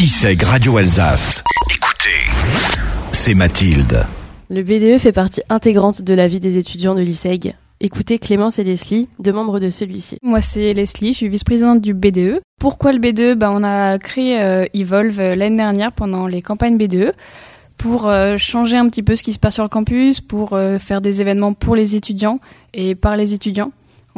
ISEG Radio Alsace. Écoutez, c'est Mathilde. Le BDE fait partie intégrante de la vie des étudiants de l'ISEG. Écoutez Clémence et Leslie, deux membres de celui-ci. Moi, c'est Leslie, je suis vice-présidente du BDE. Pourquoi le BDE bah, On a créé euh, Evolve euh, l'année dernière pendant les campagnes BDE pour euh, changer un petit peu ce qui se passe sur le campus, pour euh, faire des événements pour les étudiants et par les étudiants.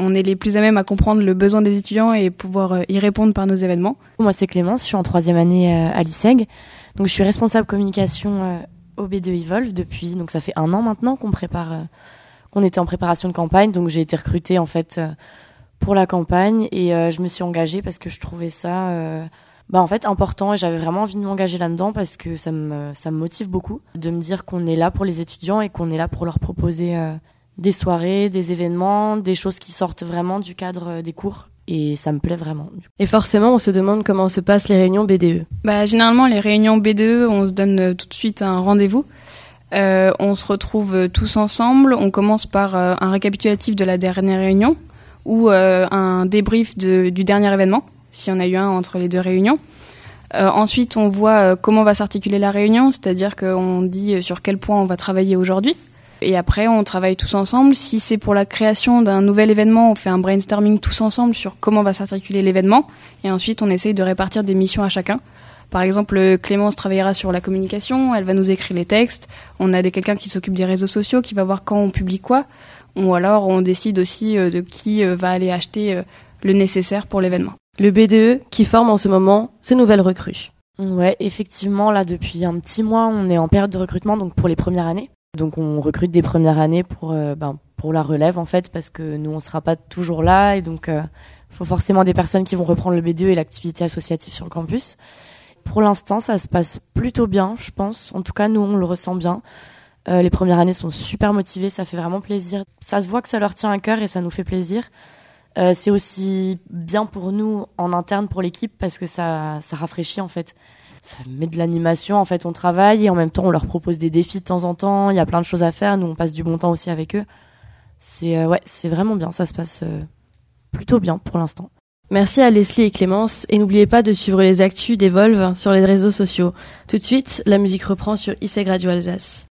On est les plus à même à comprendre le besoin des étudiants et pouvoir euh, y répondre par nos événements. Moi, c'est Clémence, je suis en troisième année euh, à l'ISEG. Donc, je suis responsable communication euh, au BDE Evolve depuis, donc ça fait un an maintenant qu'on prépare, qu'on était en préparation de campagne. Donc, j'ai été recrutée en fait pour la campagne et je me suis engagée parce que je trouvais ça, bah, en fait, important et j'avais vraiment envie de m'engager là-dedans parce que ça me, ça me motive beaucoup de me dire qu'on est là pour les étudiants et qu'on est là pour leur proposer des soirées, des événements, des choses qui sortent vraiment du cadre euh, des cours. Et ça me plaît vraiment. Et forcément, on se demande comment se passent les réunions BDE. Bah, généralement, les réunions BDE, on se donne euh, tout de suite un rendez-vous. Euh, on se retrouve tous ensemble. On commence par euh, un récapitulatif de la dernière réunion ou euh, un débrief de- du dernier événement, s'il y en a eu un entre les deux réunions. Euh, ensuite, on voit euh, comment va s'articuler la réunion, c'est-à-dire qu'on dit sur quel point on va travailler aujourd'hui. Et après, on travaille tous ensemble. Si c'est pour la création d'un nouvel événement, on fait un brainstorming tous ensemble sur comment va s'articuler l'événement. Et ensuite, on essaye de répartir des missions à chacun. Par exemple, Clémence travaillera sur la communication, elle va nous écrire les textes. On a des- quelqu'un qui s'occupe des réseaux sociaux, qui va voir quand on publie quoi. Ou alors, on décide aussi euh, de qui euh, va aller acheter euh, le nécessaire pour l'événement. Le BDE qui forme en ce moment ces nouvelles recrues. Ouais, effectivement, là, depuis un petit mois, on est en période de recrutement, donc pour les premières années. Donc, on recrute des premières années pour, euh, ben, pour la relève, en fait, parce que nous, on sera pas toujours là, et donc, il faut forcément des personnes qui vont reprendre le BDE et l'activité associative sur le campus. Pour l'instant, ça se passe plutôt bien, je pense. En tout cas, nous, on le ressent bien. Euh, les premières années sont super motivées, ça fait vraiment plaisir. Ça se voit que ça leur tient à cœur et ça nous fait plaisir. Euh, c'est aussi bien pour nous en interne pour l'équipe parce que ça, ça rafraîchit en fait. Ça met de l'animation, en fait on travaille et en même temps on leur propose des défis de temps en temps, il y a plein de choses à faire, nous on passe du bon temps aussi avec eux. C'est euh, ouais, c'est vraiment bien, ça se passe euh, plutôt bien pour l'instant. Merci à Leslie et Clémence et n'oubliez pas de suivre les actus d'Evolve sur les réseaux sociaux. Tout de suite, la musique reprend sur ISEG Radio Alsace.